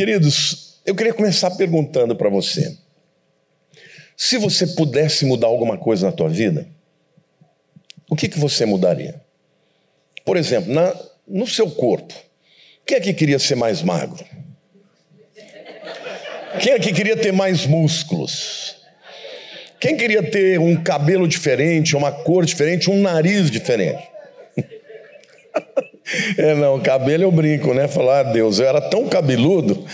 Queridos, eu queria começar perguntando para você: se você pudesse mudar alguma coisa na tua vida, o que, que você mudaria? Por exemplo, na, no seu corpo, quem é que queria ser mais magro? Quem é que queria ter mais músculos? Quem queria ter um cabelo diferente, uma cor diferente, um nariz diferente? É, não, cabelo eu brinco, né? Falar, ah, Deus, eu era tão cabeludo.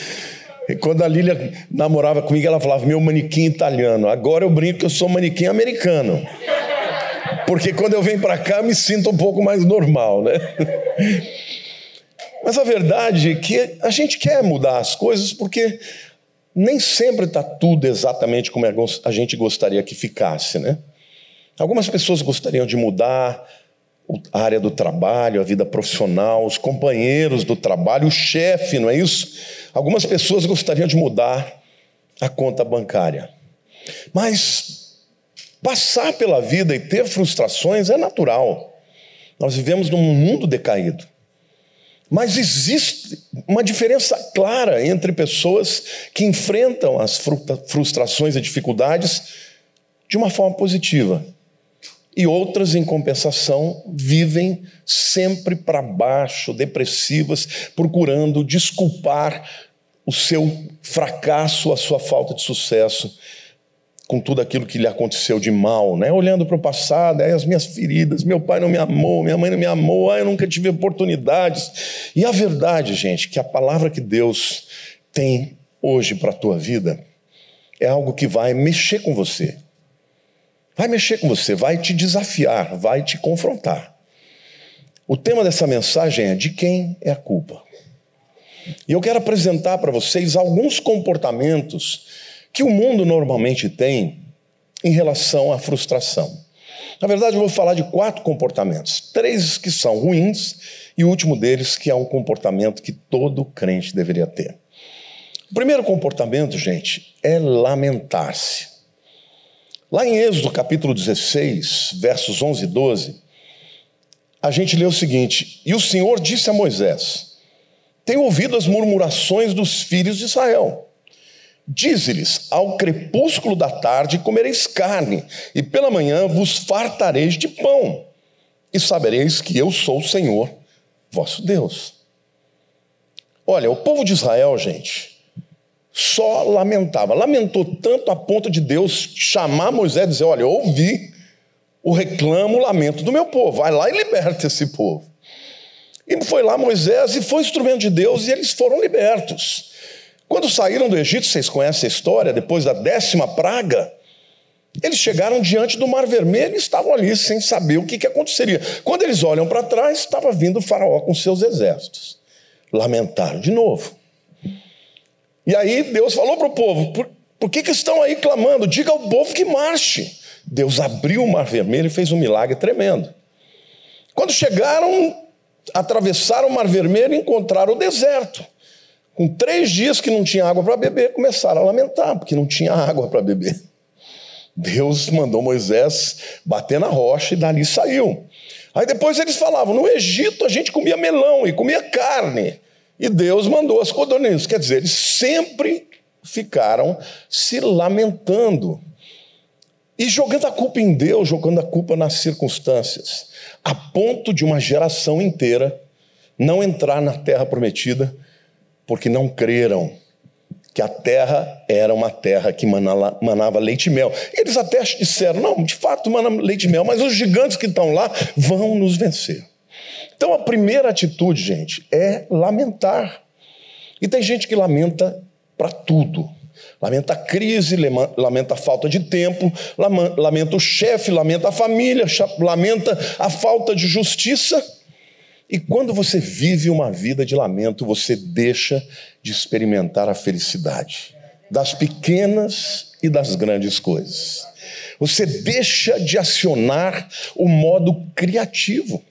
E quando a Lília namorava comigo, ela falava, meu manequim italiano. Agora eu brinco que eu sou manequim americano. Porque quando eu venho para cá, eu me sinto um pouco mais normal, né? Mas a verdade é que a gente quer mudar as coisas porque nem sempre está tudo exatamente como a gente gostaria que ficasse, né? Algumas pessoas gostariam de mudar a área do trabalho, a vida profissional, os companheiros do trabalho, o chefe, não é isso? Algumas pessoas gostariam de mudar a conta bancária. Mas Passar pela vida e ter frustrações é natural. Nós vivemos num mundo decaído. Mas existe uma diferença clara entre pessoas que enfrentam as frustrações e dificuldades de uma forma positiva e outras, em compensação, vivem sempre para baixo, depressivas, procurando desculpar o seu fracasso, a sua falta de sucesso com tudo aquilo que lhe aconteceu de mal, né? Olhando para o passado, aí as minhas feridas, meu pai não me amou, minha mãe não me amou, ah, eu nunca tive oportunidades. E a verdade, gente, que a palavra que Deus tem hoje para a tua vida é algo que vai mexer com você. Vai mexer com você, vai te desafiar, vai te confrontar. O tema dessa mensagem é de quem é a culpa. E eu quero apresentar para vocês alguns comportamentos que o mundo normalmente tem em relação à frustração. Na verdade, eu vou falar de quatro comportamentos: três que são ruins e o último deles que é um comportamento que todo crente deveria ter. O primeiro comportamento, gente, é lamentar-se. Lá em Êxodo capítulo 16, versos 11 e 12, a gente lê o seguinte: E o Senhor disse a Moisés: Tenho ouvido as murmurações dos filhos de Israel Dize-lhes: Ao crepúsculo da tarde comereis carne, e pela manhã vos fartareis de pão, e sabereis que eu sou o Senhor, vosso Deus. Olha, o povo de Israel, gente, só lamentava, lamentou tanto a ponto de Deus chamar Moisés e dizer: Olha, ouvi o reclamo, o lamento do meu povo, vai lá e liberta esse povo. E foi lá Moisés e foi instrumento de Deus e eles foram libertos. Quando saíram do Egito, vocês conhecem a história, depois da décima praga, eles chegaram diante do Mar Vermelho e estavam ali sem saber o que, que aconteceria. Quando eles olham para trás, estava vindo o Faraó com seus exércitos. Lamentaram de novo. E aí Deus falou para o povo: por, por que, que estão aí clamando? Diga ao povo que marche. Deus abriu o Mar Vermelho e fez um milagre tremendo. Quando chegaram, atravessaram o Mar Vermelho e encontraram o deserto. Com três dias que não tinha água para beber, começaram a lamentar, porque não tinha água para beber. Deus mandou Moisés bater na rocha e dali saiu. Aí depois eles falavam: no Egito a gente comia melão e comia carne. E Deus mandou as codornizes. Quer dizer, eles sempre ficaram se lamentando e jogando a culpa em Deus, jogando a culpa nas circunstâncias, a ponto de uma geração inteira não entrar na terra prometida porque não creram que a terra era uma terra que manava, leite e mel. Eles até disseram: não, de fato mana leite e mel, mas os gigantes que estão lá vão nos vencer. Então a primeira atitude, gente, é lamentar. E tem gente que lamenta para tudo. Lamenta a crise, lamenta a falta de tempo, lamenta o chefe, lamenta a família, lamenta a falta de justiça. E quando você vive uma vida de lamento, você deixa de experimentar a felicidade das pequenas e das grandes coisas. Você deixa de acionar o modo criativo.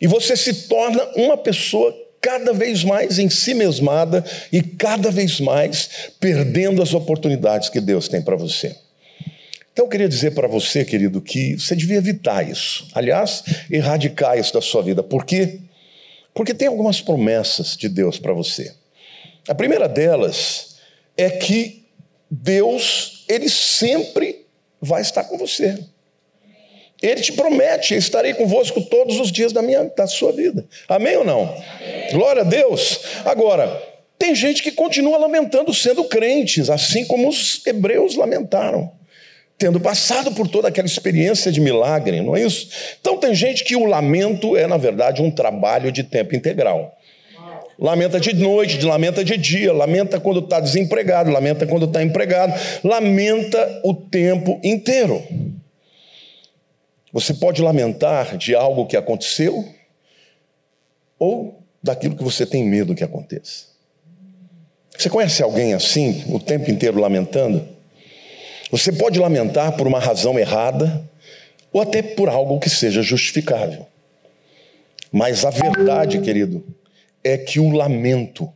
E você se torna uma pessoa cada vez mais em si mesmada e cada vez mais perdendo as oportunidades que Deus tem para você. Então eu queria dizer para você, querido, que você devia evitar isso. Aliás, erradicar isso da sua vida. Por quê? Porque tem algumas promessas de Deus para você. A primeira delas é que Deus, ele sempre vai estar com você. Ele te promete: estarei convosco todos os dias da, minha, da sua vida. Amém ou não? Amém. Glória a Deus. Agora, tem gente que continua lamentando sendo crentes, assim como os hebreus lamentaram, tendo passado por toda aquela experiência de milagre, não é isso? Então, tem gente que o lamento é, na verdade, um trabalho de tempo integral. Lamenta de noite, lamenta de dia, lamenta quando está desempregado, lamenta quando está empregado, lamenta o tempo inteiro. Você pode lamentar de algo que aconteceu ou daquilo que você tem medo que aconteça. Você conhece alguém assim, o tempo inteiro lamentando? Você pode lamentar por uma razão errada ou até por algo que seja justificável. Mas a verdade, querido, é que o lamento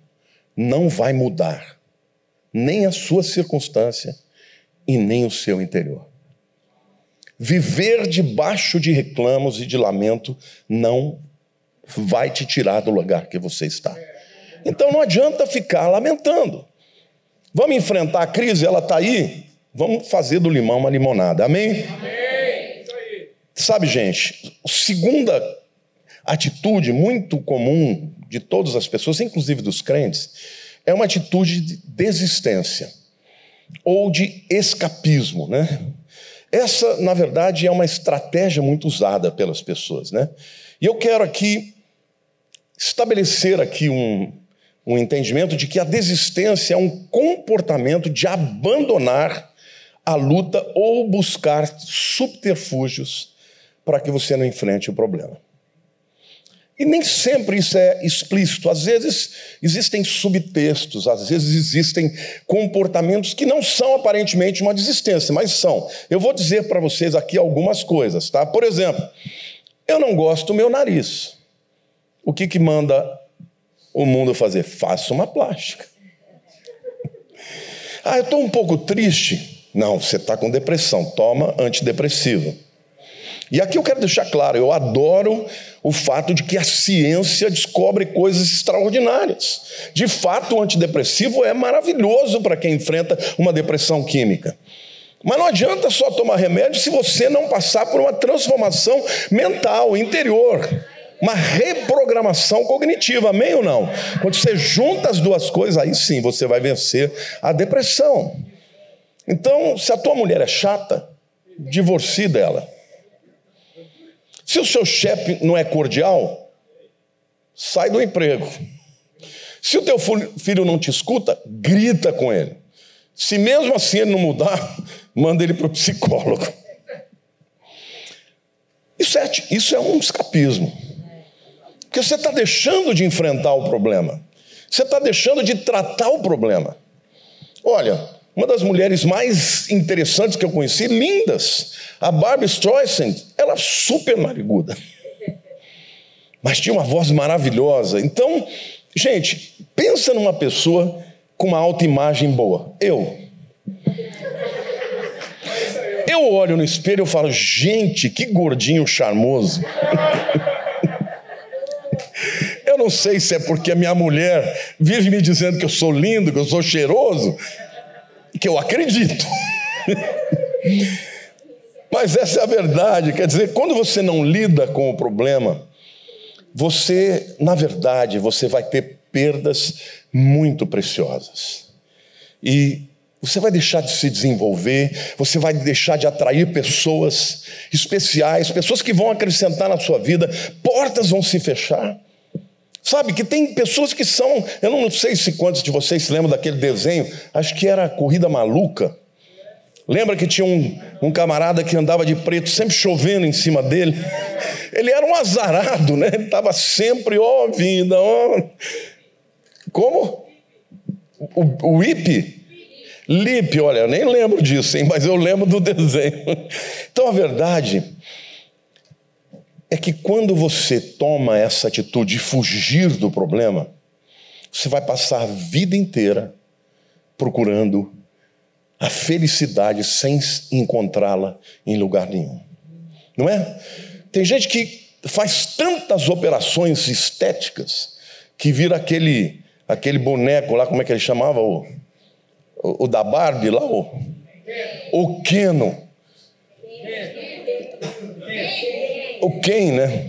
não vai mudar nem a sua circunstância e nem o seu interior. Viver debaixo de reclamos e de lamento não vai te tirar do lugar que você está. Então não adianta ficar lamentando. Vamos enfrentar a crise, ela está aí. Vamos fazer do limão uma limonada. Amém? Amém. Sabe, gente, a segunda atitude muito comum de todas as pessoas, inclusive dos crentes, é uma atitude de desistência ou de escapismo, né? Essa, na verdade, é uma estratégia muito usada pelas pessoas, né? E eu quero aqui estabelecer aqui um, um entendimento de que a desistência é um comportamento de abandonar a luta ou buscar subterfúgios para que você não enfrente o problema. E nem sempre isso é explícito. Às vezes existem subtextos, às vezes existem comportamentos que não são aparentemente uma desistência, mas são. Eu vou dizer para vocês aqui algumas coisas, tá? Por exemplo, eu não gosto do meu nariz. O que, que manda o mundo fazer? Faça uma plástica. Ah, eu estou um pouco triste. Não, você está com depressão, toma antidepressivo. E aqui eu quero deixar claro: eu adoro o fato de que a ciência descobre coisas extraordinárias. De fato, o antidepressivo é maravilhoso para quem enfrenta uma depressão química. Mas não adianta só tomar remédio se você não passar por uma transformação mental, interior, uma reprogramação cognitiva, amém ou não? Quando você junta as duas coisas, aí sim você vai vencer a depressão. Então, se a tua mulher é chata, divorcie dela. Se o seu chefe não é cordial, sai do emprego. Se o teu filho não te escuta, grita com ele. Se mesmo assim ele não mudar, manda ele para o psicólogo. Isso é, isso é um escapismo. Porque você está deixando de enfrentar o problema. Você está deixando de tratar o problema. Olha, uma das mulheres mais interessantes que eu conheci, lindas, a Barbie Streisand, ela super nariguda, mas tinha uma voz maravilhosa. Então, gente, pensa numa pessoa com uma autoimagem boa. Eu. Eu olho no espelho e falo, gente, que gordinho charmoso. eu não sei se é porque a minha mulher vive me dizendo que eu sou lindo, que eu sou cheiroso, que eu acredito. Mas essa é a verdade, quer dizer, quando você não lida com o problema, você, na verdade, você vai ter perdas muito preciosas. E você vai deixar de se desenvolver, você vai deixar de atrair pessoas especiais, pessoas que vão acrescentar na sua vida, portas vão se fechar. Sabe que tem pessoas que são, eu não sei se quantos de vocês se lembram daquele desenho, acho que era Corrida Maluca. Lembra que tinha um, um camarada que andava de preto, sempre chovendo em cima dele? Ele era um azarado, né? Ele estava sempre, ó oh, ó. Oh. Como? O, o Ip? Lip, olha, eu nem lembro disso, hein, mas eu lembro do desenho. Então a verdade é que quando você toma essa atitude de fugir do problema, você vai passar a vida inteira procurando a felicidade sem encontrá-la em lugar nenhum. Não é? Tem gente que faz tantas operações estéticas que vira aquele aquele boneco lá, como é que ele chamava? O, o, o da Barbie lá, o, o Keno. O Ken, né?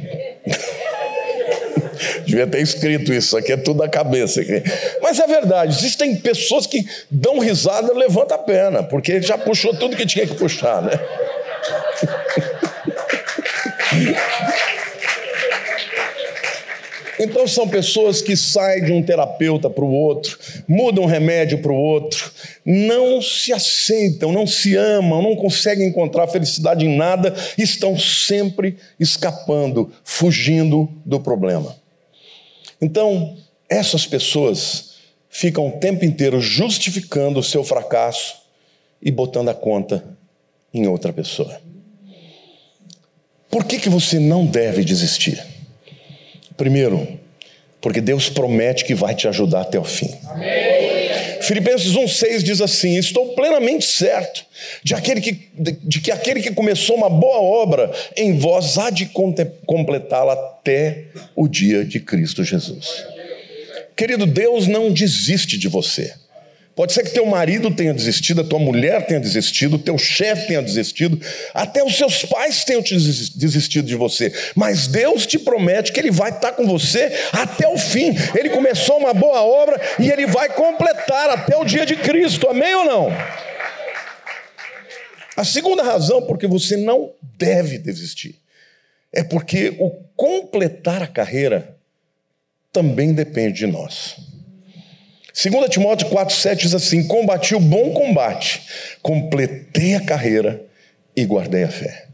Devia ter escrito isso, aqui é tudo da cabeça. Mas é verdade, existem pessoas que dão risada levantam a perna, porque já puxou tudo que tinha que puxar, né? Então são pessoas que saem de um terapeuta para o outro, mudam remédio para o outro, não se aceitam, não se amam, não conseguem encontrar felicidade em nada, estão sempre escapando, fugindo do problema. Então, essas pessoas ficam o tempo inteiro justificando o seu fracasso e botando a conta em outra pessoa. Por que, que você não deve desistir? Primeiro, porque Deus promete que vai te ajudar até o fim. Amém. Filipenses 1,6 diz assim: Estou plenamente certo de, aquele que, de, de que aquele que começou uma boa obra em vós há de completá-la até o dia de Cristo Jesus. Querido, Deus não desiste de você. Pode ser que teu marido tenha desistido, a tua mulher tenha desistido, teu chefe tenha desistido, até os seus pais tenham desistido de você. Mas Deus te promete que Ele vai estar com você até o fim. Ele começou uma boa obra e Ele vai completar até o dia de Cristo. Amém ou não? A segunda razão porque você não deve desistir é porque o completar a carreira também depende de nós. 2 Timóteo 4,7 diz assim: Combati o bom combate, completei a carreira e guardei a fé.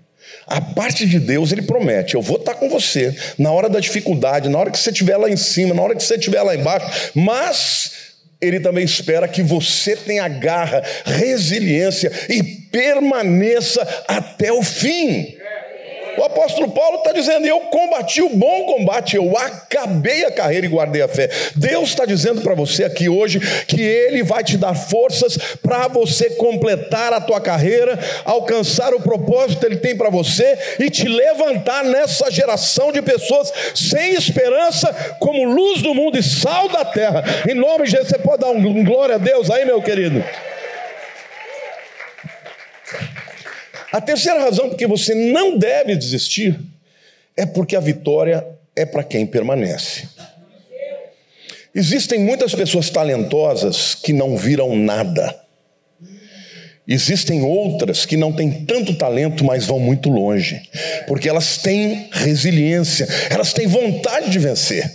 A parte de Deus, Ele promete: eu vou estar com você na hora da dificuldade, na hora que você estiver lá em cima, na hora que você estiver lá embaixo, mas Ele também espera que você tenha garra, resiliência e permaneça até o fim. O apóstolo Paulo está dizendo: Eu combati o bom combate, eu acabei a carreira e guardei a fé. Deus está dizendo para você aqui hoje que Ele vai te dar forças para você completar a tua carreira, alcançar o propósito que Ele tem para você e te levantar nessa geração de pessoas sem esperança, como luz do mundo e sal da terra. Em nome de Jesus, você pode dar um glória a Deus aí, meu querido. A terceira razão porque você não deve desistir é porque a vitória é para quem permanece. Existem muitas pessoas talentosas que não viram nada. Existem outras que não têm tanto talento, mas vão muito longe, porque elas têm resiliência, elas têm vontade de vencer.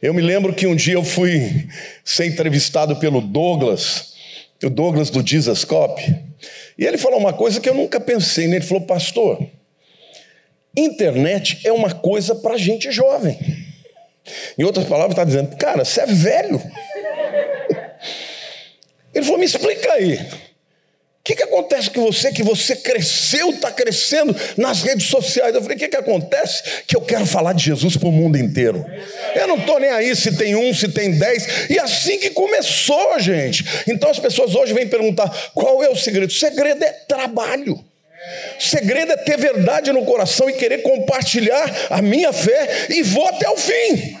Eu me lembro que um dia eu fui ser entrevistado pelo Douglas, o Douglas do Jesus Cop, e ele falou uma coisa que eu nunca pensei, né? ele falou, pastor, internet é uma coisa para gente jovem. Em outras palavras, está dizendo, cara, você é velho. Ele falou, me explica aí. O que, que acontece com você que você cresceu, está crescendo nas redes sociais? Eu falei: o que, que acontece? Que eu quero falar de Jesus para o mundo inteiro. Eu não estou nem aí se tem um, se tem dez. E assim que começou, gente. Então as pessoas hoje vêm perguntar: qual é o segredo? O segredo é trabalho. O segredo é ter verdade no coração e querer compartilhar a minha fé e vou até o fim.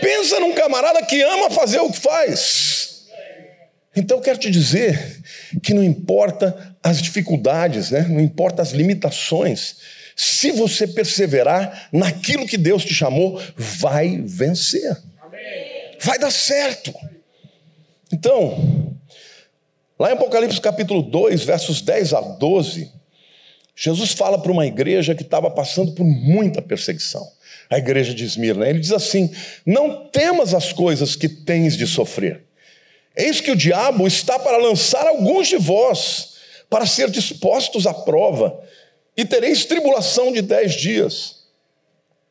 Pensa num camarada que ama fazer o que faz. Então eu quero te dizer que não importa as dificuldades, né? não importa as limitações, se você perseverar naquilo que Deus te chamou, vai vencer. Amém. Vai dar certo. Então, lá em Apocalipse capítulo 2, versos 10 a 12, Jesus fala para uma igreja que estava passando por muita perseguição. A igreja de Esmirna. Ele diz assim: Não temas as coisas que tens de sofrer Eis que o diabo está para lançar alguns de vós, para ser dispostos à prova, e tereis tribulação de dez dias.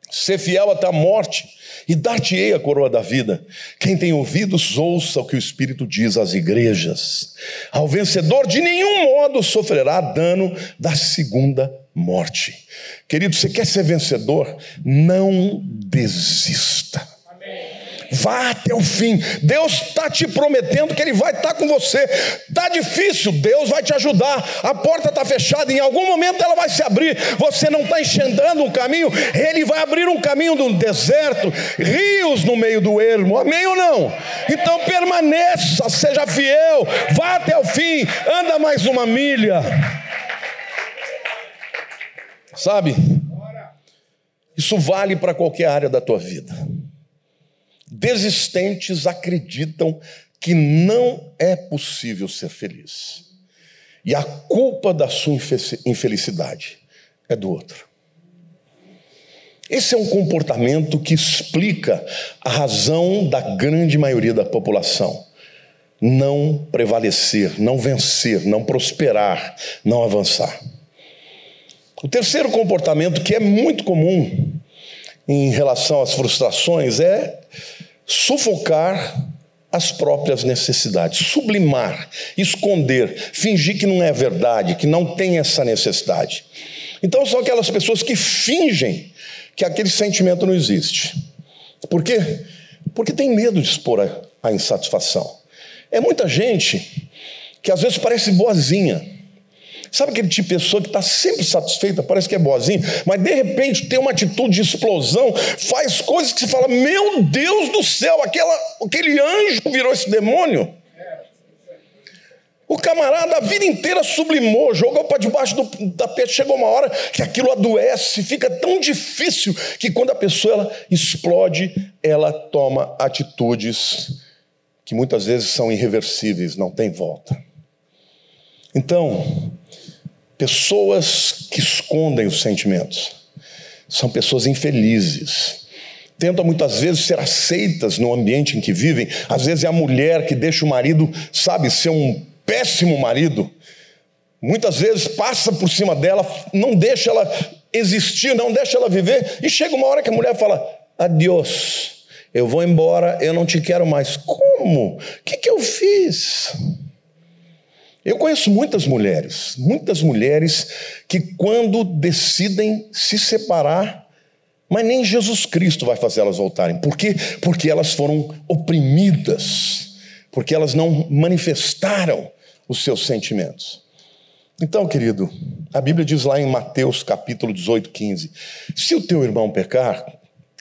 Ser fiel até a morte, e dar-te-ei a coroa da vida. Quem tem ouvidos, ouça o que o Espírito diz às igrejas. Ao vencedor, de nenhum modo sofrerá dano da segunda morte. Querido, você quer ser vencedor? Não desista. Vá até o fim. Deus está te prometendo que Ele vai estar tá com você. Está difícil, Deus vai te ajudar. A porta está fechada, em algum momento ela vai se abrir. Você não está enxergando um caminho, Ele vai abrir um caminho no deserto, rios no meio do ermo. Amém ou não? Então permaneça, seja fiel, vá até o fim, anda mais uma milha. Sabe? Isso vale para qualquer área da tua vida. Desistentes acreditam que não é possível ser feliz. E a culpa da sua infelicidade é do outro. Esse é um comportamento que explica a razão da grande maioria da população não prevalecer, não vencer, não prosperar, não avançar. O terceiro comportamento que é muito comum em relação às frustrações é sufocar as próprias necessidades, sublimar, esconder, fingir que não é verdade, que não tem essa necessidade. Então são aquelas pessoas que fingem que aquele sentimento não existe. Por quê? Porque tem medo de expor a, a insatisfação. É muita gente que às vezes parece boazinha, Sabe aquele tipo de pessoa que está sempre satisfeita, parece que é boazinha, mas de repente tem uma atitude de explosão, faz coisas que você fala: Meu Deus do céu, aquela, aquele anjo virou esse demônio. O camarada a vida inteira sublimou, jogou para debaixo do tapete. Chegou uma hora que aquilo adoece, fica tão difícil que quando a pessoa ela explode, ela toma atitudes que muitas vezes são irreversíveis, não tem volta. Então, Pessoas que escondem os sentimentos são pessoas infelizes. Tentam muitas vezes ser aceitas no ambiente em que vivem. Às vezes é a mulher que deixa o marido, sabe, ser um péssimo marido. Muitas vezes passa por cima dela, não deixa ela existir, não deixa ela viver. E chega uma hora que a mulher fala: Adiós, eu vou embora, eu não te quero mais. Como? O que, que eu fiz? Eu conheço muitas mulheres, muitas mulheres que, quando decidem se separar, mas nem Jesus Cristo vai fazer elas voltarem. Por quê? Porque elas foram oprimidas, porque elas não manifestaram os seus sentimentos. Então, querido, a Bíblia diz lá em Mateus capítulo 18, 15: Se o teu irmão pecar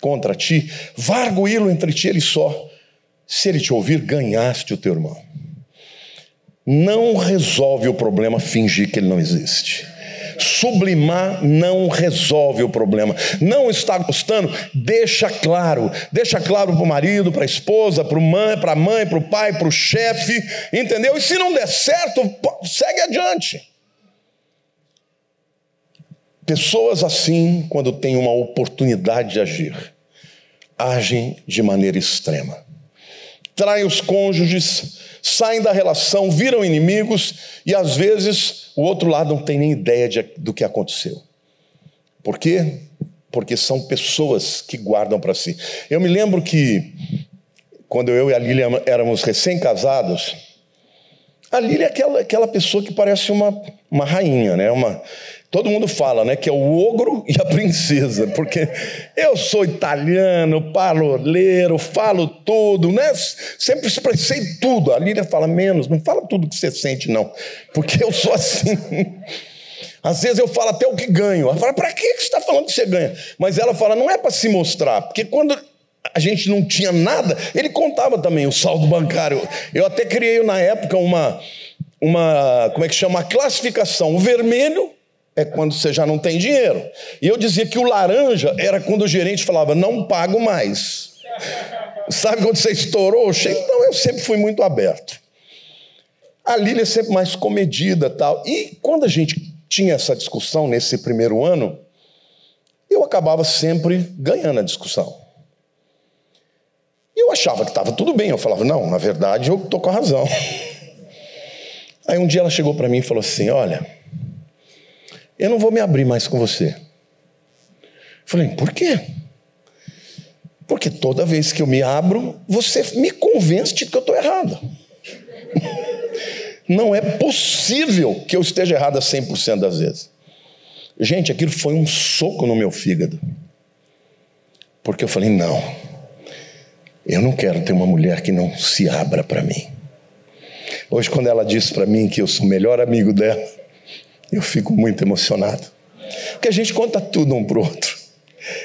contra ti, vá arguí-lo entre ti ele só. Se ele te ouvir, ganhaste o teu irmão não resolve o problema fingir que ele não existe. Sublimar não resolve o problema. Não está gostando? Deixa claro. Deixa claro para o marido, para a esposa, para a mãe, para o pai, para o chefe. Entendeu? E se não der certo, segue adiante. Pessoas assim, quando têm uma oportunidade de agir, agem de maneira extrema. Traem os cônjuges, saem da relação, viram inimigos e às vezes o outro lado não tem nem ideia de, do que aconteceu. Por quê? Porque são pessoas que guardam para si. Eu me lembro que quando eu e a Lília éramos recém-casados, a Lília é aquela, aquela pessoa que parece uma, uma rainha, né? Uma, Todo mundo fala, né, que é o ogro e a princesa, porque eu sou italiano, paloleiro, falo tudo, né? Sempre expressei tudo. A Lília fala menos, não fala tudo que você sente, não, porque eu sou assim. Às vezes eu falo até o que ganho. Ela fala, para que você está falando que você ganha? Mas ela fala, não é para se mostrar, porque quando a gente não tinha nada, ele contava também o saldo bancário. Eu até criei na época uma, uma como é que chama? Classificação. O vermelho é quando você já não tem dinheiro. E eu dizia que o laranja era quando o gerente falava, não pago mais. Sabe quando você estourou? Então eu sempre fui muito aberto. A Lília é sempre mais comedida tal. E quando a gente tinha essa discussão nesse primeiro ano, eu acabava sempre ganhando a discussão. E eu achava que estava tudo bem. Eu falava, não, na verdade eu estou com a razão. Aí um dia ela chegou para mim e falou assim: olha eu não vou me abrir mais com você. Falei, por quê? Porque toda vez que eu me abro, você me convence de que eu estou errado. Não é possível que eu esteja errado a 100% das vezes. Gente, aquilo foi um soco no meu fígado. Porque eu falei, não. Eu não quero ter uma mulher que não se abra para mim. Hoje, quando ela disse para mim que eu sou o melhor amigo dela, eu fico muito emocionado. Porque a gente conta tudo um para o outro.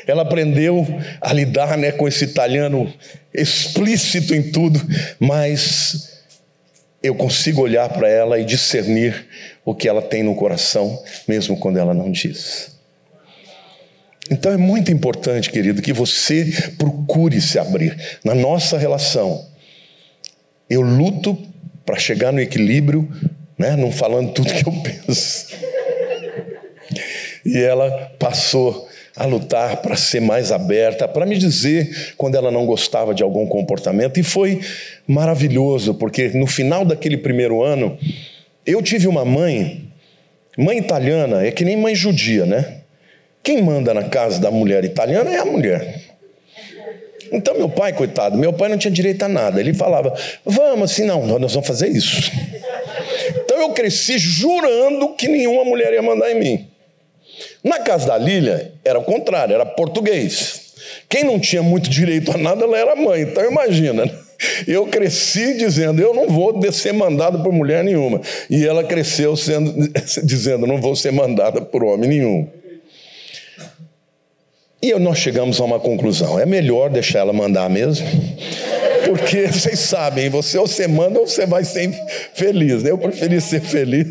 Ela aprendeu a lidar né, com esse italiano explícito em tudo, mas eu consigo olhar para ela e discernir o que ela tem no coração, mesmo quando ela não diz. Então é muito importante, querido, que você procure se abrir. Na nossa relação, eu luto para chegar no equilíbrio, né, não falando tudo que eu penso. E ela passou a lutar para ser mais aberta, para me dizer quando ela não gostava de algum comportamento. E foi maravilhoso, porque no final daquele primeiro ano, eu tive uma mãe, mãe italiana, é que nem mãe judia, né? Quem manda na casa da mulher italiana é a mulher. Então, meu pai, coitado, meu pai não tinha direito a nada. Ele falava: Vamos, assim, não, nós vamos fazer isso. Eu cresci jurando que nenhuma mulher ia mandar em mim. Na casa da Lília, era o contrário, era português. Quem não tinha muito direito a nada, ela era mãe. Então, imagina. Né? Eu cresci dizendo, eu não vou ser mandado por mulher nenhuma. E ela cresceu sendo, dizendo, não vou ser mandada por homem nenhum. E nós chegamos a uma conclusão: é melhor deixar ela mandar mesmo, porque vocês sabem, você ou você manda ou você vai ser feliz. Eu preferi ser feliz.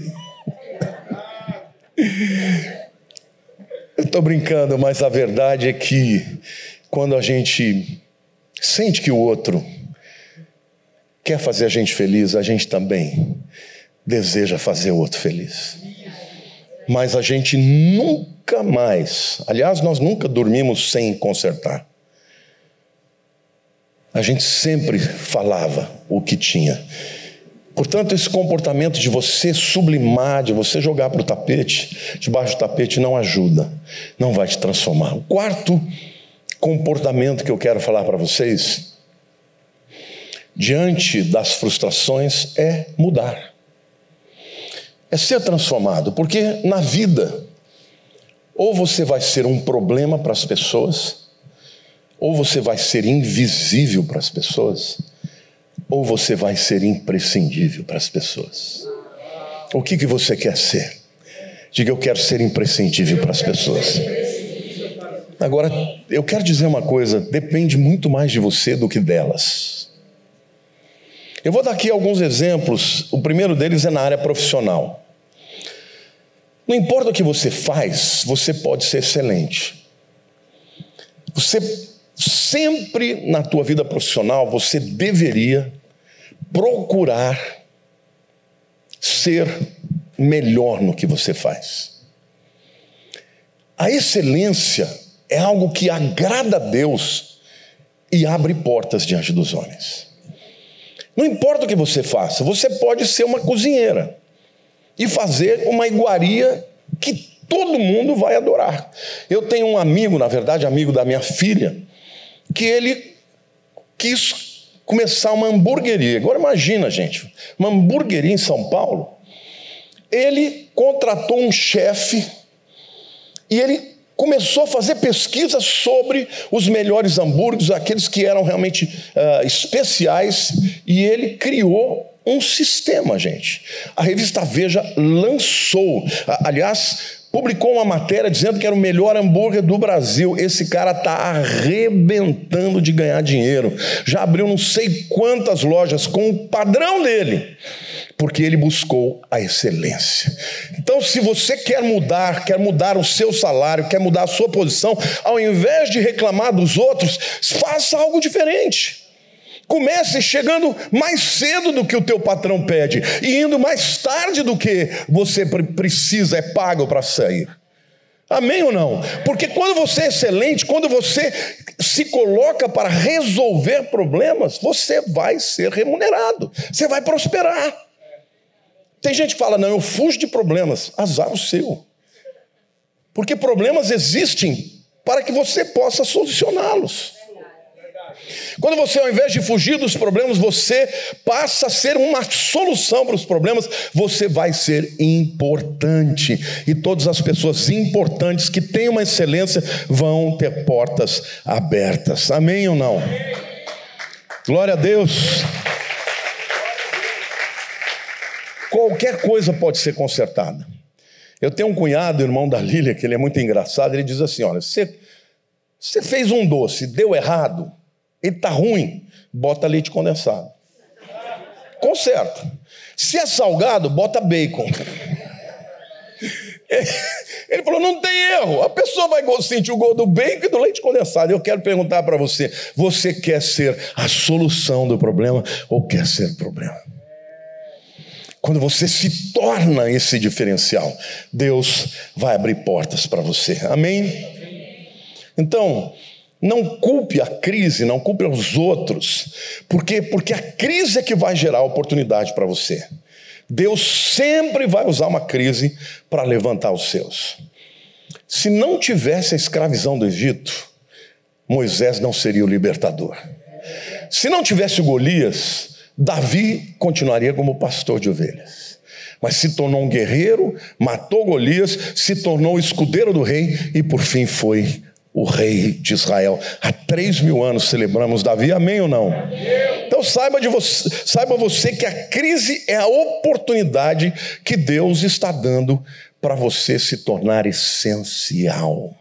Eu estou brincando, mas a verdade é que quando a gente sente que o outro quer fazer a gente feliz, a gente também deseja fazer o outro feliz. Mas a gente nunca mais, aliás, nós nunca dormimos sem consertar. A gente sempre falava o que tinha. Portanto, esse comportamento de você sublimar, de você jogar para o tapete, debaixo do tapete, não ajuda, não vai te transformar. O quarto comportamento que eu quero falar para vocês, diante das frustrações, é mudar, é ser transformado, porque na vida, ou você vai ser um problema para as pessoas, ou você vai ser invisível para as pessoas ou você vai ser imprescindível para as pessoas? O que, que você quer ser? Diga, eu quero ser imprescindível para as pessoas. Agora, eu quero dizer uma coisa: depende muito mais de você do que delas. Eu vou dar aqui alguns exemplos. O primeiro deles é na área profissional. Não importa o que você faz, você pode ser excelente. Você sempre na tua vida profissional você deveria procurar ser melhor no que você faz. A excelência é algo que agrada a Deus e abre portas diante dos homens. Não importa o que você faça, você pode ser uma cozinheira e fazer uma iguaria que todo mundo vai adorar. Eu tenho um amigo, na verdade, amigo da minha filha, que ele quis começar uma hamburgueria. Agora imagina, gente, uma hamburgueria em São Paulo. Ele contratou um chefe e ele começou a fazer pesquisas sobre os melhores hambúrgueres, aqueles que eram realmente uh, especiais, e ele criou um sistema, gente. A revista Veja lançou, aliás, publicou uma matéria dizendo que era o melhor hambúrguer do Brasil. Esse cara está arrebentando de ganhar dinheiro. Já abriu não sei quantas lojas com o padrão dele, porque ele buscou a excelência. Então, se você quer mudar, quer mudar o seu salário, quer mudar a sua posição, ao invés de reclamar dos outros, faça algo diferente. Comece chegando mais cedo do que o teu patrão pede e indo mais tarde do que você precisa, é pago para sair. Amém ou não? Porque quando você é excelente, quando você se coloca para resolver problemas, você vai ser remunerado, você vai prosperar. Tem gente que fala, não, eu fujo de problemas, azar o seu. Porque problemas existem para que você possa solucioná-los. Quando você, ao invés de fugir dos problemas, você passa a ser uma solução para os problemas, você vai ser importante. E todas as pessoas importantes que têm uma excelência vão ter portas abertas. Amém ou não? Glória a Deus. Qualquer coisa pode ser consertada. Eu tenho um cunhado, irmão da Lília, que ele é muito engraçado, ele diz assim: olha, você, fez um doce, deu errado, ele está ruim, bota leite condensado. Conserta. Se é salgado, bota bacon. Ele falou: não tem erro. A pessoa vai sentir o gol do bacon e do leite condensado. Eu quero perguntar para você: você quer ser a solução do problema ou quer ser o problema? Quando você se torna esse diferencial, Deus vai abrir portas para você. Amém? Então, não culpe a crise, não culpe os outros. Por quê? Porque a crise é que vai gerar oportunidade para você. Deus sempre vai usar uma crise para levantar os seus. Se não tivesse a escravidão do Egito, Moisés não seria o libertador. Se não tivesse Golias, Davi continuaria como pastor de ovelhas. Mas se tornou um guerreiro, matou Golias, se tornou escudeiro do rei e por fim foi o rei de Israel. Há três mil anos celebramos Davi, amém ou não? Então saiba, de você, saiba você que a crise é a oportunidade que Deus está dando para você se tornar essencial.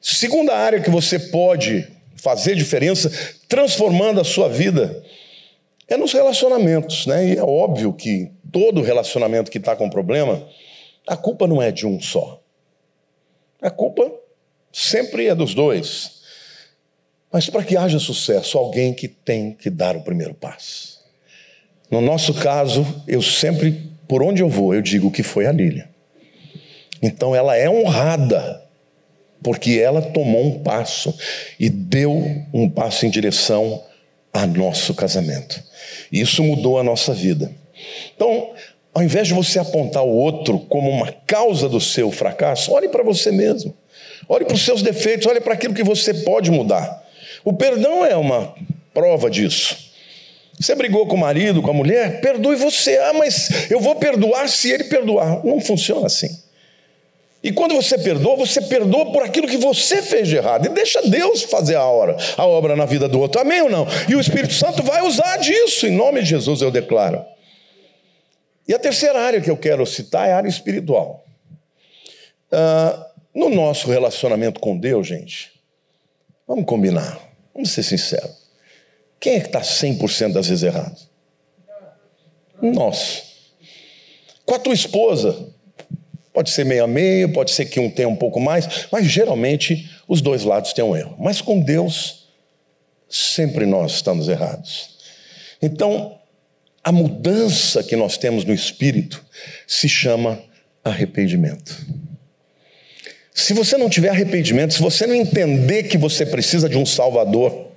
Segunda área que você pode fazer diferença, transformando a sua vida, é nos relacionamentos, né? E é óbvio que todo relacionamento que está com problema, a culpa não é de um só. A culpa sempre é dos dois. Mas para que haja sucesso, alguém que tem que dar o primeiro passo. No nosso caso, eu sempre, por onde eu vou, eu digo que foi a Lília. Então ela é honrada, porque ela tomou um passo e deu um passo em direção a nosso casamento. Isso mudou a nossa vida. Então, ao invés de você apontar o outro como uma causa do seu fracasso, olhe para você mesmo. Olhe para os seus defeitos, olhe para aquilo que você pode mudar. O perdão é uma prova disso. Você brigou com o marido, com a mulher, perdoe você. Ah, mas eu vou perdoar se ele perdoar. Não funciona assim. E quando você perdoa, você perdoa por aquilo que você fez de errado. E deixa Deus fazer a obra, a obra na vida do outro. Amém ou não? E o Espírito Santo vai usar disso. Em nome de Jesus eu declaro. E a terceira área que eu quero citar é a área espiritual. Ah, no nosso relacionamento com Deus, gente, vamos combinar, vamos ser sinceros. Quem é que está 100% das vezes errado? Nós. Com a tua esposa, Pode ser meio a meio, pode ser que um tenha um pouco mais, mas geralmente os dois lados têm um erro. Mas com Deus, sempre nós estamos errados. Então, a mudança que nós temos no espírito se chama arrependimento. Se você não tiver arrependimento, se você não entender que você precisa de um Salvador,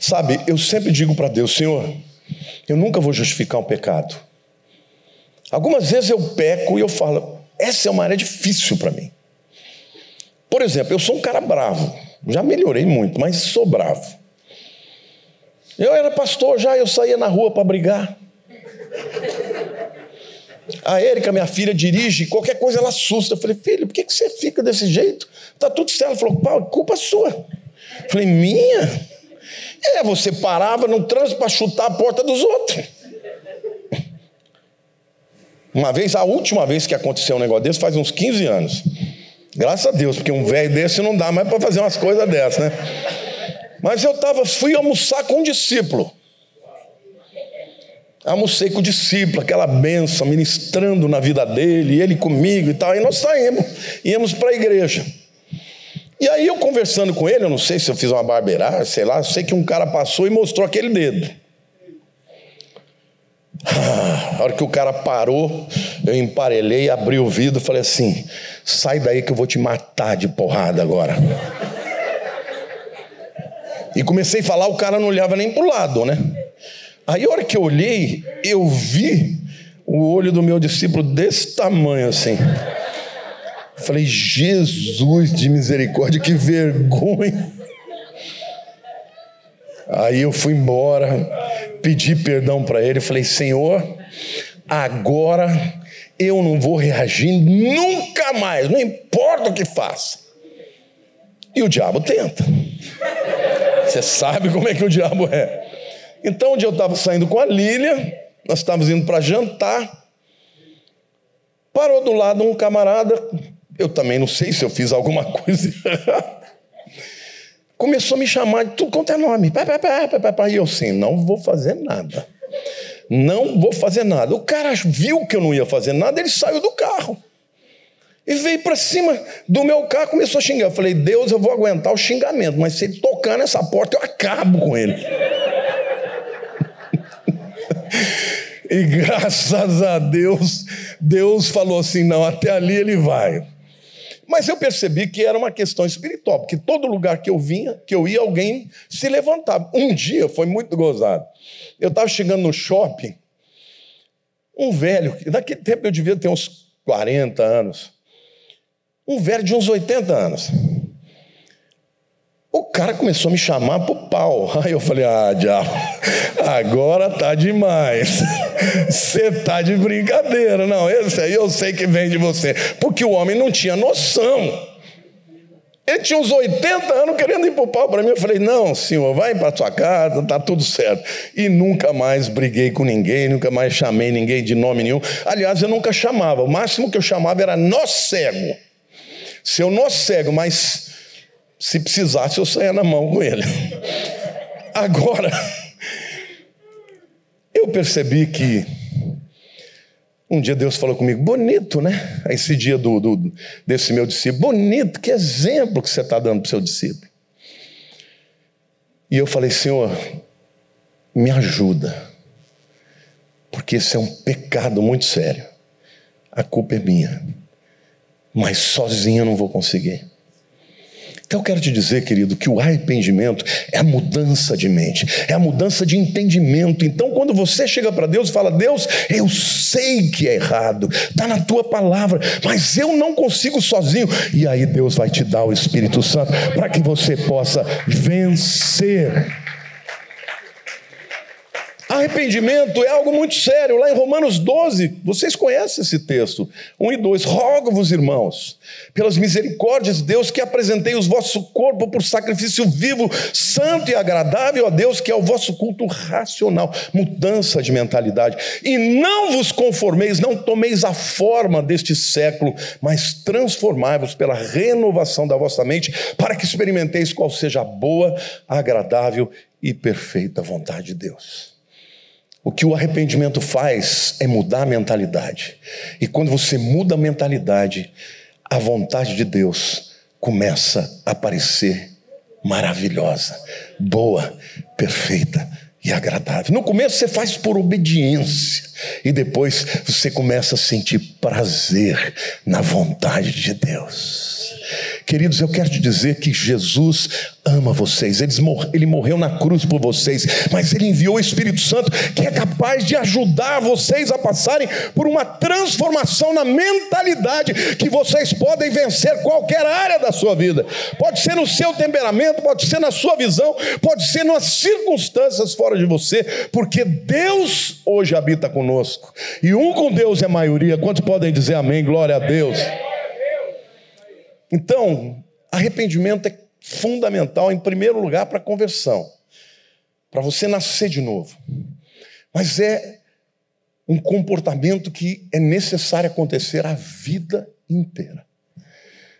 sabe, eu sempre digo para Deus: Senhor, eu nunca vou justificar um pecado. Algumas vezes eu peco e eu falo, essa é uma área difícil para mim. Por exemplo, eu sou um cara bravo, já melhorei muito, mas sou bravo. Eu era pastor já, eu saía na rua para brigar. A Érica, minha filha, dirige, qualquer coisa ela assusta. Eu falei, filho, por que você fica desse jeito? Tá tudo certo. Ela falou, pau, culpa sua. Eu falei, minha? É, você parava no trânsito para chutar a porta dos outros. Uma vez, a última vez que aconteceu um negócio desse, faz uns 15 anos. Graças a Deus, porque um velho desse não dá mais para fazer umas coisas dessas, né? Mas eu tava, fui almoçar com um discípulo. Almocei com o discípulo, aquela benção, ministrando na vida dele, ele comigo e tal. E nós saímos, íamos para a igreja. E aí eu conversando com ele, eu não sei se eu fiz uma barbeiragem, sei lá, sei que um cara passou e mostrou aquele dedo. Ah, a hora que o cara parou, eu emparelhei, abri o vidro e falei assim: sai daí que eu vou te matar de porrada agora. E comecei a falar, o cara não olhava nem pro lado, né? Aí a hora que eu olhei, eu vi o olho do meu discípulo desse tamanho assim. Falei, Jesus de misericórdia, que vergonha. Aí eu fui embora, pedi perdão para ele, falei: Senhor, agora eu não vou reagir nunca mais, não importa o que faça. E o diabo tenta. Você sabe como é que o diabo é. Então, um dia eu estava saindo com a Lília, nós estávamos indo para jantar. Parou do lado um camarada, eu também não sei se eu fiz alguma coisa Começou a me chamar de tudo quanto é nome. E eu assim, não vou fazer nada. Não vou fazer nada. O cara viu que eu não ia fazer nada, ele saiu do carro. E veio para cima do meu carro começou a xingar. Eu falei, Deus, eu vou aguentar o xingamento, mas se ele tocar nessa porta, eu acabo com ele. E graças a Deus, Deus falou assim: não, até ali ele vai. Mas eu percebi que era uma questão espiritual, porque todo lugar que eu vinha, que eu ia, alguém se levantava. Um dia foi muito gozado. Eu estava chegando no shopping, um velho, naquele tempo eu devia ter uns 40 anos, um velho de uns 80 anos. O cara começou a me chamar pro pau. Aí eu falei: ah, diabo, agora tá demais. Você tá de brincadeira. Não, esse aí eu sei que vem de você. Porque o homem não tinha noção. Ele tinha uns 80 anos querendo ir pro pau para mim. Eu falei: não, senhor, vai para sua casa, tá tudo certo. E nunca mais briguei com ninguém, nunca mais chamei ninguém de nome nenhum. Aliás, eu nunca chamava. O máximo que eu chamava era nó cego. Seu nó cego, mas se precisasse, eu saia na mão com ele. Agora, eu percebi que um dia Deus falou comigo, bonito, né? Esse dia do, do desse meu discípulo, bonito, que exemplo que você está dando para o seu discípulo. E eu falei, Senhor, me ajuda, porque esse é um pecado muito sério. A culpa é minha, mas sozinho eu não vou conseguir. Então eu quero te dizer, querido, que o arrependimento é a mudança de mente, é a mudança de entendimento. Então, quando você chega para Deus e fala: Deus, eu sei que é errado, está na tua palavra, mas eu não consigo sozinho. E aí Deus vai te dar o Espírito Santo para que você possa vencer Arrependimento é algo muito sério. Lá em Romanos 12, vocês conhecem esse texto, 1 e 2. Rogo-vos, irmãos, pelas misericórdias de Deus, que apresentei os vosso corpo por sacrifício vivo, santo e agradável a Deus, que é o vosso culto racional. Mudança de mentalidade. E não vos conformeis, não tomeis a forma deste século, mas transformai-vos pela renovação da vossa mente, para que experimenteis qual seja a boa, agradável e perfeita vontade de Deus. O que o arrependimento faz é mudar a mentalidade. E quando você muda a mentalidade, a vontade de Deus começa a aparecer maravilhosa, boa, perfeita e agradável. No começo você faz por obediência e depois você começa a sentir prazer na vontade de Deus. Queridos, eu quero te dizer que Jesus ama vocês, ele morreu na cruz por vocês, mas ele enviou o Espírito Santo que é capaz de ajudar vocês a passarem por uma transformação na mentalidade que vocês podem vencer qualquer área da sua vida. Pode ser no seu temperamento, pode ser na sua visão, pode ser nas circunstâncias fora de você, porque Deus hoje habita conosco. E um com Deus é maioria. Quantos podem dizer amém? Glória a Deus. Então, arrependimento é fundamental, em primeiro lugar, para a conversão, para você nascer de novo. Mas é um comportamento que é necessário acontecer a vida inteira.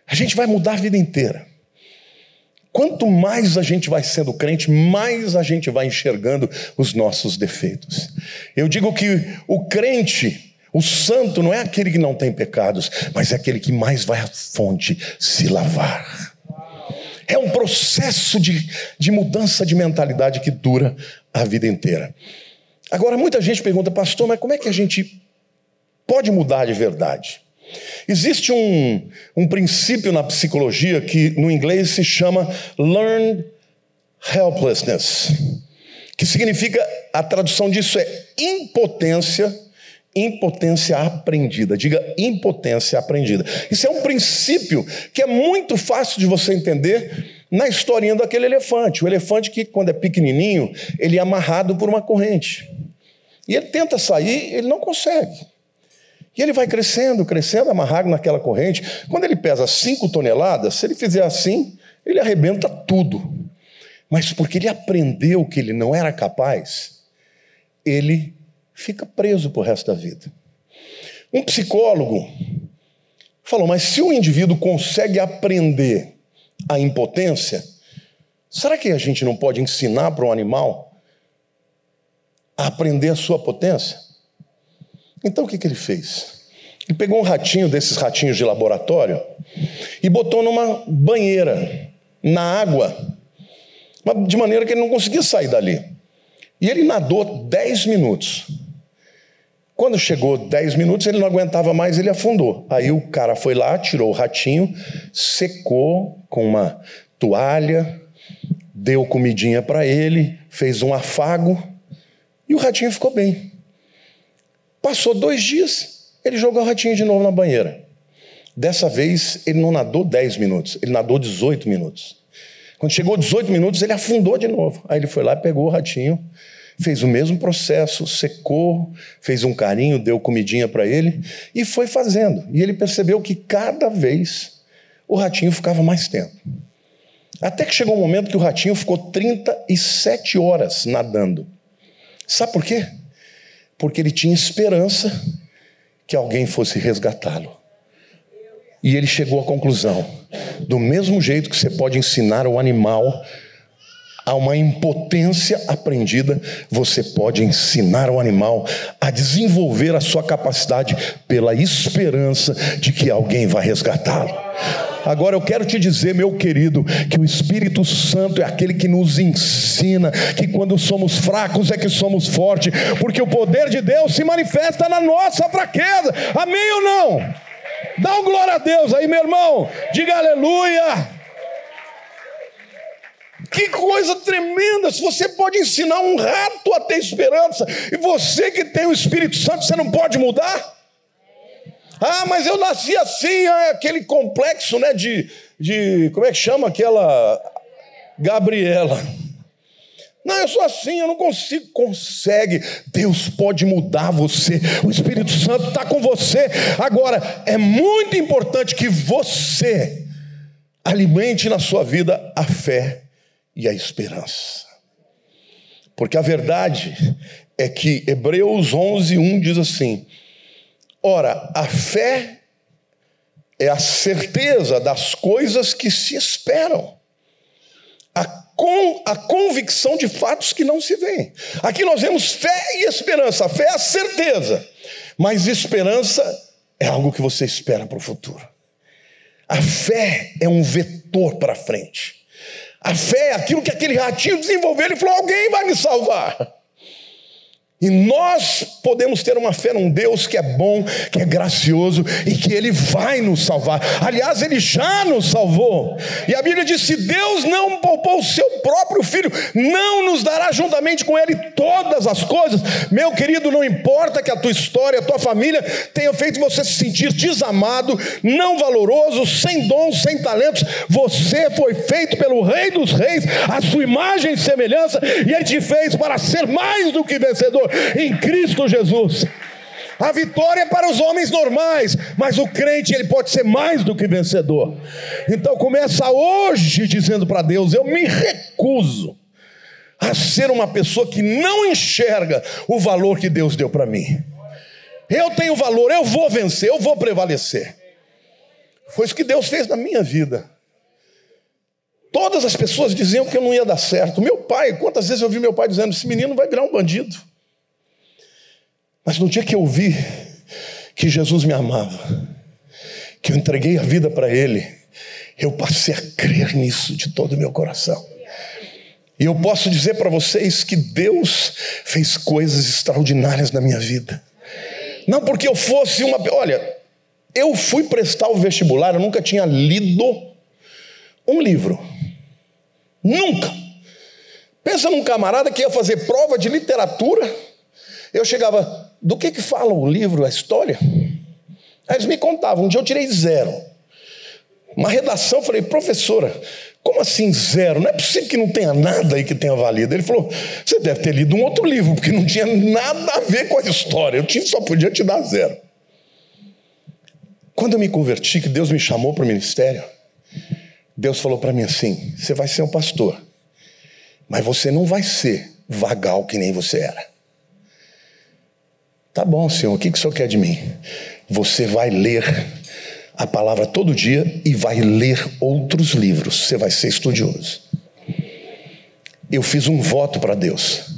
A gente vai mudar a vida inteira. Quanto mais a gente vai sendo crente, mais a gente vai enxergando os nossos defeitos. Eu digo que o crente, o santo não é aquele que não tem pecados, mas é aquele que mais vai à fonte se lavar. É um processo de, de mudança de mentalidade que dura a vida inteira. Agora, muita gente pergunta, pastor, mas como é que a gente pode mudar de verdade? Existe um, um princípio na psicologia que no inglês se chama learned helplessness, que significa, a tradução disso é impotência impotência aprendida. Diga impotência aprendida. Isso é um princípio que é muito fácil de você entender na historinha daquele elefante. O elefante que, quando é pequenininho, ele é amarrado por uma corrente. E ele tenta sair, ele não consegue. E ele vai crescendo, crescendo, amarrado naquela corrente. Quando ele pesa 5 toneladas, se ele fizer assim, ele arrebenta tudo. mas porque ele aprendeu que ele não era capaz, ele fica preso para o resto da vida. Um psicólogo falou: mas se o indivíduo consegue aprender a impotência, será que a gente não pode ensinar para um animal a aprender a sua potência? Então o que, que ele fez? Ele pegou um ratinho desses ratinhos de laboratório e botou numa banheira, na água, de maneira que ele não conseguia sair dali. E ele nadou 10 minutos. Quando chegou 10 minutos, ele não aguentava mais, ele afundou. Aí o cara foi lá, tirou o ratinho, secou com uma toalha, deu comidinha para ele, fez um afago e o ratinho ficou bem. Passou dois dias, ele jogou o ratinho de novo na banheira. Dessa vez, ele não nadou 10 minutos, ele nadou 18 minutos. Quando chegou 18 minutos, ele afundou de novo. Aí ele foi lá, pegou o ratinho, fez o mesmo processo, secou, fez um carinho, deu comidinha para ele e foi fazendo. E ele percebeu que cada vez o ratinho ficava mais tempo. Até que chegou um momento que o ratinho ficou 37 horas nadando. Sabe por quê? Porque ele tinha esperança que alguém fosse resgatá-lo. E ele chegou à conclusão: do mesmo jeito que você pode ensinar o animal a uma impotência aprendida, você pode ensinar o animal a desenvolver a sua capacidade pela esperança de que alguém vai resgatá-lo. Agora eu quero te dizer, meu querido, que o Espírito Santo é aquele que nos ensina que quando somos fracos é que somos fortes, porque o poder de Deus se manifesta na nossa fraqueza. Amém ou não? Dá um glória a Deus aí, meu irmão. Diga aleluia. Que coisa tremenda! Se você pode ensinar um rato a ter esperança, e você que tem o Espírito Santo, você não pode mudar? Ah, mas eu nasci assim, é aquele complexo, né? De, de como é que chama aquela Gabriela? Não, eu sou assim, eu não consigo. Consegue. Deus pode mudar você. O Espírito Santo está com você. Agora, é muito importante que você alimente na sua vida a fé e a esperança. Porque a verdade é que Hebreus 11, 1 diz assim: Ora, a fé é a certeza das coisas que se esperam, a, a convicção de fatos que não se veem. Aqui nós vemos fé e esperança. A fé é a certeza, mas esperança é algo que você espera para o futuro. A fé é um vetor para frente. A fé é aquilo que aquele ratinho desenvolveu. Ele falou: alguém vai me salvar. E nós podemos ter uma fé num Deus que é bom, que é gracioso e que Ele vai nos salvar. Aliás, Ele já nos salvou. E a Bíblia diz: se Deus não poupou o seu próprio filho, não nos dará juntamente com Ele todas as coisas. Meu querido, não importa que a tua história, a tua família tenha feito você se sentir desamado, não valoroso, sem dons, sem talentos. Você foi feito pelo Rei dos Reis, a sua imagem e semelhança, e Ele te fez para ser mais do que vencedor em Cristo Jesus. A vitória é para os homens normais, mas o crente ele pode ser mais do que vencedor. Então começa hoje dizendo para Deus: eu me recuso a ser uma pessoa que não enxerga o valor que Deus deu para mim. Eu tenho valor, eu vou vencer, eu vou prevalecer. Foi isso que Deus fez na minha vida. Todas as pessoas diziam que eu não ia dar certo. Meu pai, quantas vezes eu vi meu pai dizendo: esse menino vai virar um bandido. Mas no dia que eu vi que Jesus me amava, que eu entreguei a vida para Ele, eu passei a crer nisso de todo o meu coração. E eu posso dizer para vocês que Deus fez coisas extraordinárias na minha vida. Não porque eu fosse uma. Olha, eu fui prestar o vestibular, eu nunca tinha lido um livro. Nunca. Pensa num camarada que ia fazer prova de literatura. Eu chegava, do que, que fala o livro, a história? Aí eles me contavam, um dia eu tirei zero. Uma redação, falei, professora, como assim zero? Não é possível que não tenha nada aí que tenha valido. Ele falou, você deve ter lido um outro livro, porque não tinha nada a ver com a história. Eu só podia te dar zero. Quando eu me converti, que Deus me chamou para o ministério, Deus falou para mim assim: você vai ser um pastor. Mas você não vai ser vagal que nem você era. Tá bom, Senhor, o que, que o Senhor quer de mim? Você vai ler a palavra todo dia e vai ler outros livros. Você vai ser estudioso. Eu fiz um voto para Deus,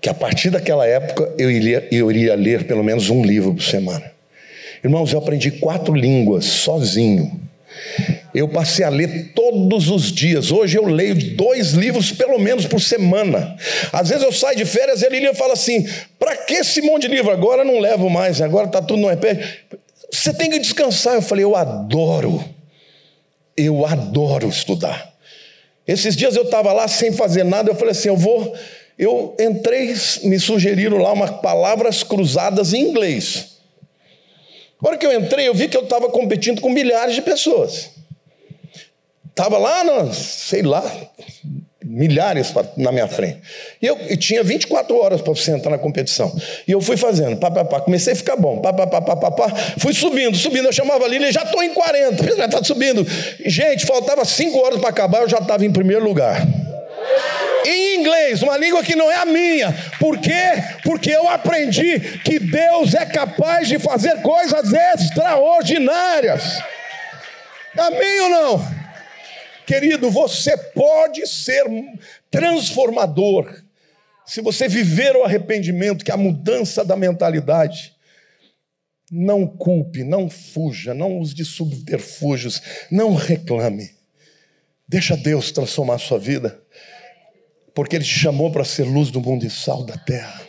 que a partir daquela época eu iria, eu iria ler pelo menos um livro por semana. Irmãos, eu aprendi quatro línguas sozinho. Eu passei a ler todos os dias. Hoje eu leio dois livros pelo menos por semana. Às vezes eu saio de férias e a Lilian fala assim: para que esse monte de livro? Agora não levo mais, agora está tudo no iPad. Você tem que descansar. Eu falei: eu adoro. Eu adoro estudar. Esses dias eu estava lá sem fazer nada. Eu falei assim: eu vou. Eu entrei, me sugeriram lá umas palavras cruzadas em inglês. A hora que eu entrei, eu vi que eu estava competindo com milhares de pessoas. Estava lá, no, sei lá, milhares na minha frente. E eu, tinha 24 horas para você entrar na competição. E eu fui fazendo, pá, pá, pá. comecei a ficar bom, pá, pá, pá, pá, pá, pá. fui subindo, subindo. Eu chamava a Lília, já estou em 40, já está subindo. Gente, faltava 5 horas para acabar, eu já estava em primeiro lugar em inglês, uma língua que não é a minha. Por quê? Porque eu aprendi que Deus é capaz de fazer coisas extraordinárias. Amém ou não? Querido, você pode ser transformador se você viver o arrependimento, que é a mudança da mentalidade. Não culpe, não fuja, não use de subterfúgios, não reclame. Deixa Deus transformar a sua vida porque Ele te chamou para ser luz do mundo e sal da terra.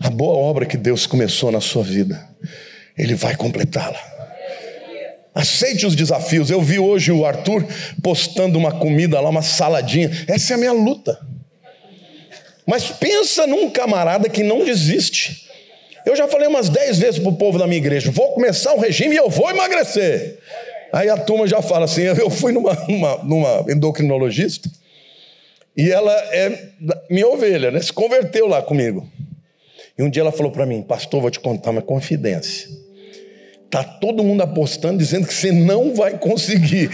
A boa obra que Deus começou na sua vida, Ele vai completá-la. Aceite os desafios. Eu vi hoje o Arthur postando uma comida lá, uma saladinha. Essa é a minha luta. Mas pensa num camarada que não desiste. Eu já falei umas dez vezes para o povo da minha igreja: vou começar um regime e eu vou emagrecer. Aí a turma já fala assim: eu fui numa, numa, endocrinologista e ela é minha ovelha, né? Se converteu lá comigo. E um dia ela falou para mim, pastor, vou te contar uma confidência. Tá todo mundo apostando, dizendo que você não vai conseguir.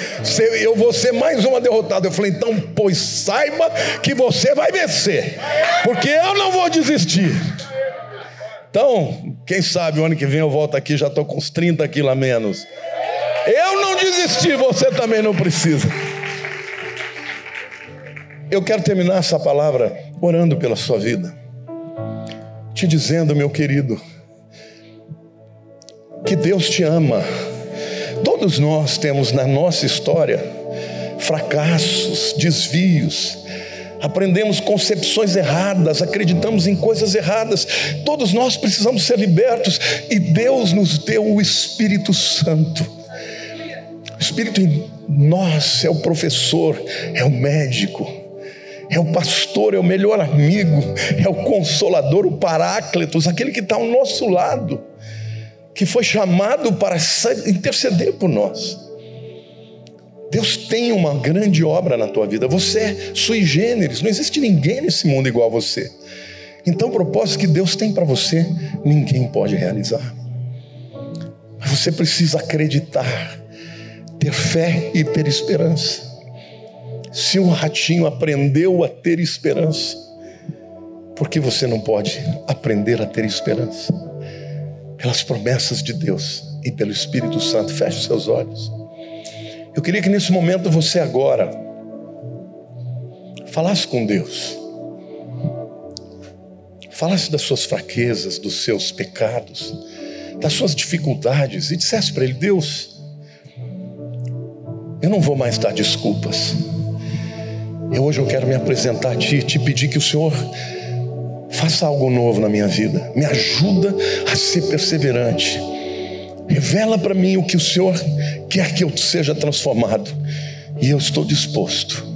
eu vou ser mais uma derrotada. Eu falei, então, pois saiba que você vai vencer. Porque eu não vou desistir. Então, quem sabe o ano que vem eu volto aqui, já estou com uns 30 quilos a menos. Eu não desisti, você também não precisa. Eu quero terminar essa palavra orando pela sua vida, te dizendo, meu querido, que Deus te ama. Todos nós temos na nossa história fracassos, desvios, aprendemos concepções erradas, acreditamos em coisas erradas. Todos nós precisamos ser libertos e Deus nos deu o Espírito Santo. O Espírito em nós é o professor, é o médico é o pastor, é o melhor amigo, é o consolador, o paráclitos, aquele que está ao nosso lado, que foi chamado para interceder por nós. Deus tem uma grande obra na tua vida, você é sui generis, não existe ninguém nesse mundo igual a você. Então, o propósito que Deus tem para você, ninguém pode realizar. Mas você precisa acreditar, ter fé e ter esperança. Se um ratinho aprendeu a ter esperança, por que você não pode aprender a ter esperança? Pelas promessas de Deus e pelo Espírito Santo. Feche seus olhos. Eu queria que nesse momento você agora falasse com Deus. Falasse das suas fraquezas, dos seus pecados, das suas dificuldades e dissesse para Ele: Deus, eu não vou mais dar desculpas. E hoje eu quero me apresentar a Ti te pedir que o Senhor faça algo novo na minha vida. Me ajuda a ser perseverante. Revela para mim o que o Senhor quer que eu seja transformado. E eu estou disposto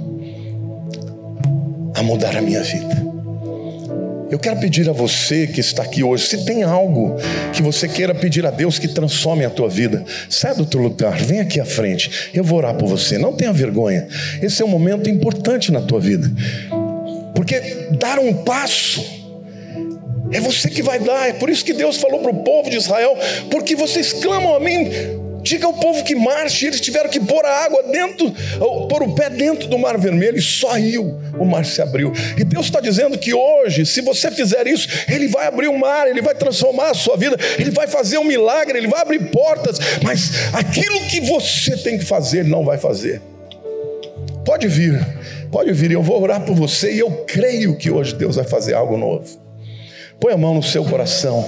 a mudar a minha vida. Eu quero pedir a você que está aqui hoje, se tem algo que você queira pedir a Deus que transforme a tua vida, sai do teu lugar, vem aqui à frente. Eu vou orar por você. Não tenha vergonha. Esse é um momento importante na tua vida. Porque dar um passo é você que vai dar. É por isso que Deus falou para o povo de Israel: porque vocês clamam a mim Diga ao povo que marche, eles tiveram que pôr a água dentro, pôr o pé dentro do mar vermelho, e só riu, o mar se abriu. E Deus está dizendo que hoje, se você fizer isso, Ele vai abrir o mar, Ele vai transformar a sua vida, Ele vai fazer um milagre, Ele vai abrir portas, mas aquilo que você tem que fazer, Ele não vai fazer. Pode vir, pode vir, eu vou orar por você e eu creio que hoje Deus vai fazer algo novo. Põe a mão no seu coração.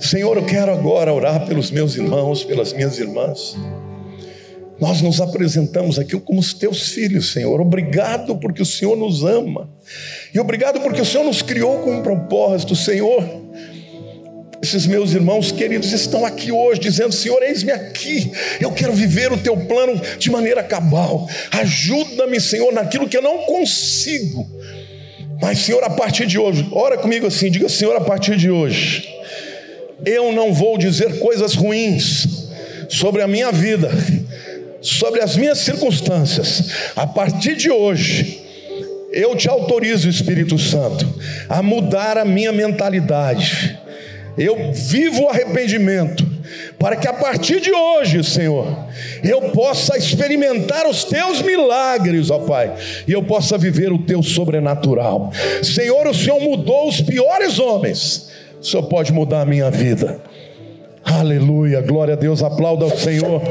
Senhor, eu quero agora orar pelos meus irmãos, pelas minhas irmãs. Nós nos apresentamos aqui como os teus filhos, Senhor. Obrigado porque o Senhor nos ama. E obrigado porque o Senhor nos criou com um propósito, Senhor. Esses meus irmãos queridos estão aqui hoje dizendo: Senhor, eis-me aqui. Eu quero viver o teu plano de maneira cabal. Ajuda-me, Senhor, naquilo que eu não consigo. Mas, Senhor, a partir de hoje, ora comigo assim, diga: Senhor, a partir de hoje eu não vou dizer coisas ruins sobre a minha vida, sobre as minhas circunstâncias. A partir de hoje, eu te autorizo, Espírito Santo, a mudar a minha mentalidade. Eu vivo o arrependimento, para que a partir de hoje, Senhor, eu possa experimentar os teus milagres, ó Pai, e eu possa viver o teu sobrenatural. Senhor, o Senhor mudou os piores homens o Senhor pode mudar a minha vida. Aleluia, glória a Deus, aplauda ao Senhor.